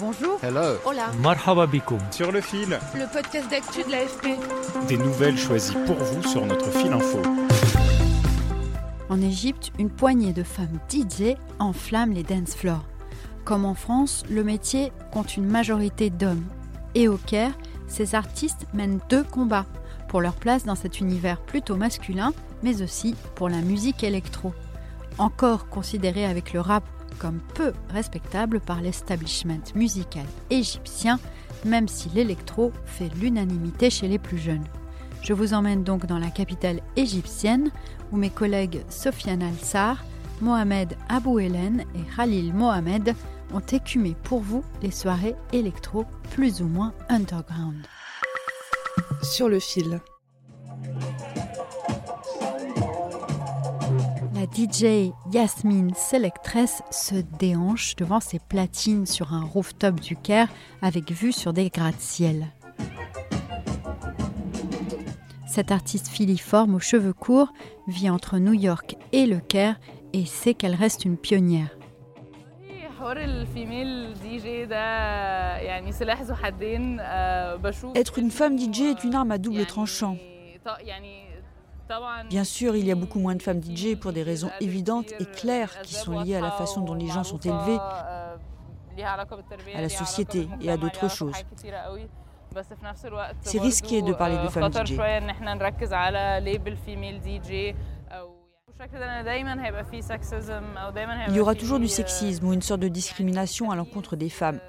Bonjour. Hello. Hola. Marhaba bikoum. Sur le fil. Le podcast d'actu de l'AFP. Des nouvelles choisies pour vous sur notre fil info. En Égypte, une poignée de femmes DJ enflamment les dance floors. Comme en France, le métier compte une majorité d'hommes. Et au Caire, ces artistes mènent deux combats pour leur place dans cet univers plutôt masculin, mais aussi pour la musique électro. Encore considérée avec le rap comme peu respectable par l'establishment musical égyptien, même si l'électro fait l'unanimité chez les plus jeunes. Je vous emmène donc dans la capitale égyptienne où mes collègues Sofiane Al-Sar, Mohamed Abou Helen et Khalil Mohamed ont écumé pour vous les soirées électro plus ou moins underground. Sur le fil. DJ Yasmine Selectress se déhanche devant ses platines sur un rooftop du Caire avec vue sur des gratte-ciel. Cette artiste filiforme aux cheveux courts vit entre New York et le Caire et sait qu'elle reste une pionnière. Être une femme DJ est une arme à double tranchant. Bien sûr, il y a beaucoup moins de femmes DJ pour des raisons évidentes et claires qui sont liées à la façon dont les gens sont élevés, à la société et à d'autres choses. C'est risqué de parler de femmes DJ. Il y aura toujours du sexisme ou une sorte de discrimination à l'encontre des femmes.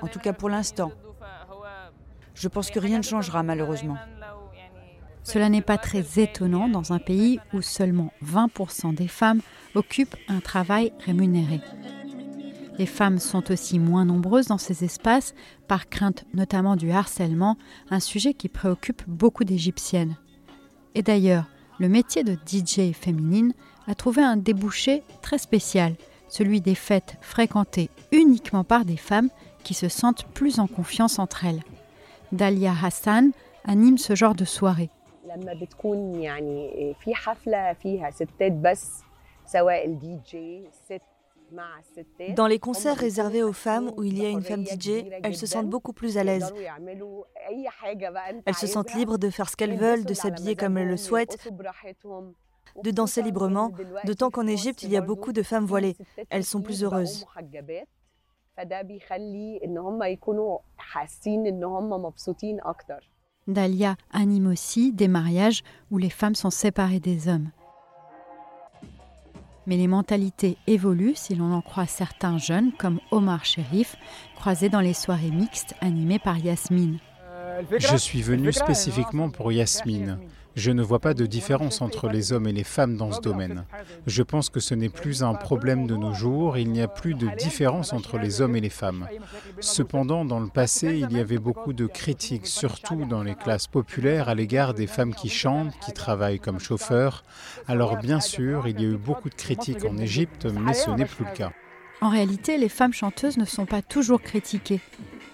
En tout cas pour l'instant. Je pense que rien ne changera malheureusement. Cela n'est pas très étonnant dans un pays où seulement 20% des femmes occupent un travail rémunéré. Les femmes sont aussi moins nombreuses dans ces espaces, par crainte notamment du harcèlement, un sujet qui préoccupe beaucoup d'Égyptiennes. Et d'ailleurs, le métier de DJ féminine a trouvé un débouché très spécial, celui des fêtes fréquentées uniquement par des femmes qui se sentent plus en confiance entre elles. Dalia Hassan anime ce genre de soirée. Dans les concerts réservés aux femmes où il y a une femme DJ, elles se sentent beaucoup plus à l'aise. Elles se sentent libres de faire ce qu'elles veulent, de s'habiller comme elles le souhaitent, de danser librement, d'autant qu'en Égypte, il y a beaucoup de femmes voilées. Elles sont plus heureuses. Dalia anime aussi des mariages où les femmes sont séparées des hommes. Mais les mentalités évoluent si l'on en croit certains jeunes comme Omar Sherif, croisés dans les soirées mixtes animées par Yasmine. Je suis venu spécifiquement pour Yasmine. Je ne vois pas de différence entre les hommes et les femmes dans ce domaine. Je pense que ce n'est plus un problème de nos jours, il n'y a plus de différence entre les hommes et les femmes. Cependant, dans le passé, il y avait beaucoup de critiques, surtout dans les classes populaires, à l'égard des femmes qui chantent, qui travaillent comme chauffeurs. Alors bien sûr, il y a eu beaucoup de critiques en Égypte, mais ce n'est plus le cas. En réalité, les femmes chanteuses ne sont pas toujours critiquées.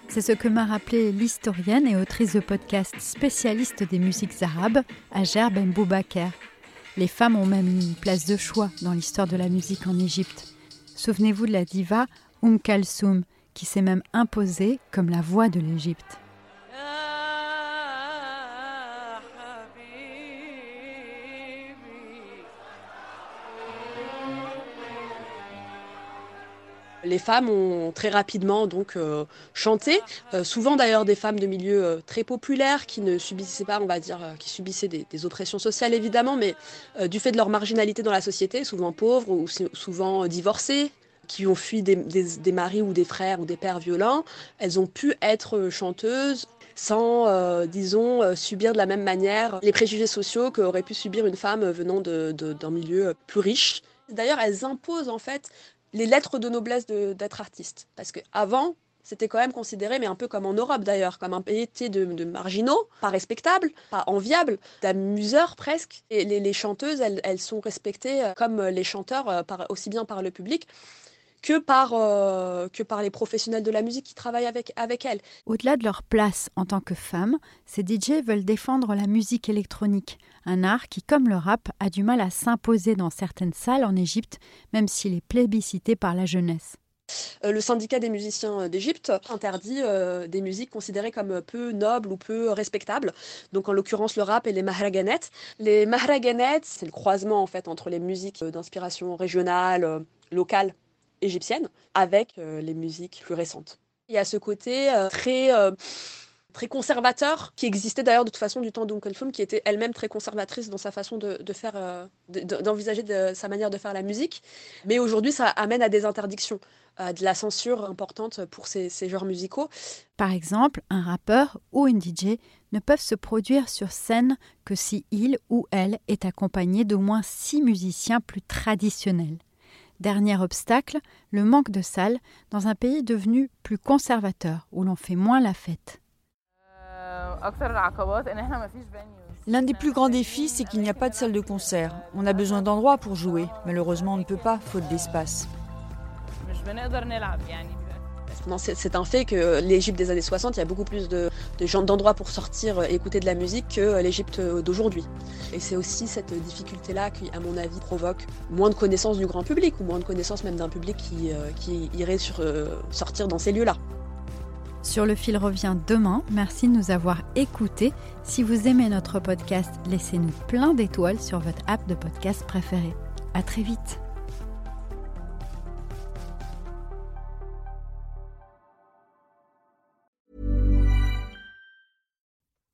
C'est ce que m'a rappelé l'historienne et autrice de podcast spécialiste des musiques arabes, Ager Ben Boubaker. Les femmes ont même une place de choix dans l'histoire de la musique en Égypte. Souvenez-vous de la diva Umm Kalsoum, qui s'est même imposée comme la voix de l'Égypte. Les femmes ont très rapidement donc euh, chanté, euh, souvent d'ailleurs des femmes de milieux euh, très populaires qui ne subissaient pas, on va dire, qui subissaient des, des oppressions sociales évidemment, mais du fait de leur marginalité dans la société, souvent pauvres ou souvent divorcées, qui ont fui des, des- des maris ou des frères ou des pères violents, elles ont pu être chanteuses. sans, disons, subir de la même manière les préjugés sociaux qu'aurait pu subir une femme venant d'un milieu plus riche. D'ailleurs, elles imposent en fait les lettres de noblesse d'être artiste. Parce qu'avant, c'était quand même considéré, mais un peu comme en Europe d'ailleurs, comme un pays de, marginaux, pas respectables, pas enviables, d'amuseurs presque. Et les, chanteuses, elles, sont respectées euh, comme les chanteurs, euh, aussi bien par le public que par, euh, que par les professionnels de la musique qui travaillent avec, avec elles. Au-delà de leur place en tant que femmes, ces DJ veulent défendre la musique électronique, un art qui, comme le rap, a du mal à s'imposer dans certaines salles en Égypte, même s'il est plébiscité par la jeunesse. Euh, le syndicat des musiciens d'Égypte interdit euh, des musiques considérées comme peu nobles ou peu respectables. Donc en l'occurrence le rap et les mahraganet. Les mahraganet, c'est le croisement en fait entre les musiques d'inspiration régionale, locale, égyptienne, avec les musiques plus récentes. Il y a ce côté très très conservateur, qui existait d'ailleurs de toute façon du temps d'Uncle qui était elle-même très conservatrice dans sa façon de, faire, d'envisager sa manière de faire la musique. Mais aujourd'hui, ça amène à des interdictions de la censure importante pour ces, genres musicaux. Par exemple, un rappeur ou une DJ ne peuvent se produire sur scène que si il ou elle est accompagné d'au moins six musiciens plus traditionnels. Dernier obstacle, le manque de salles dans un pays devenu plus conservateur, où l'on fait moins la fête. L'un des plus grands défis, c'est qu'il n'y a pas de salle de concert. On a besoin d'endroits pour jouer. Malheureusement, on ne peut pas, faute d'espace. C'est un fait que l'Égypte des années 60, il y a beaucoup plus de, d'endroits pour sortir et écouter de la musique que l'Égypte d'aujourd'hui. Et c'est aussi cette difficulté-là qui, à mon avis, provoque moins de connaissances du grand public ou moins de connaissances même d'un public qui, euh, irait euh, sortir dans ces lieux-là. Sur le fil revient demain. Merci de nous avoir écoutés. Si vous aimez notre podcast, laissez-nous plein d'étoiles sur votre app de podcast préférée. À très vite.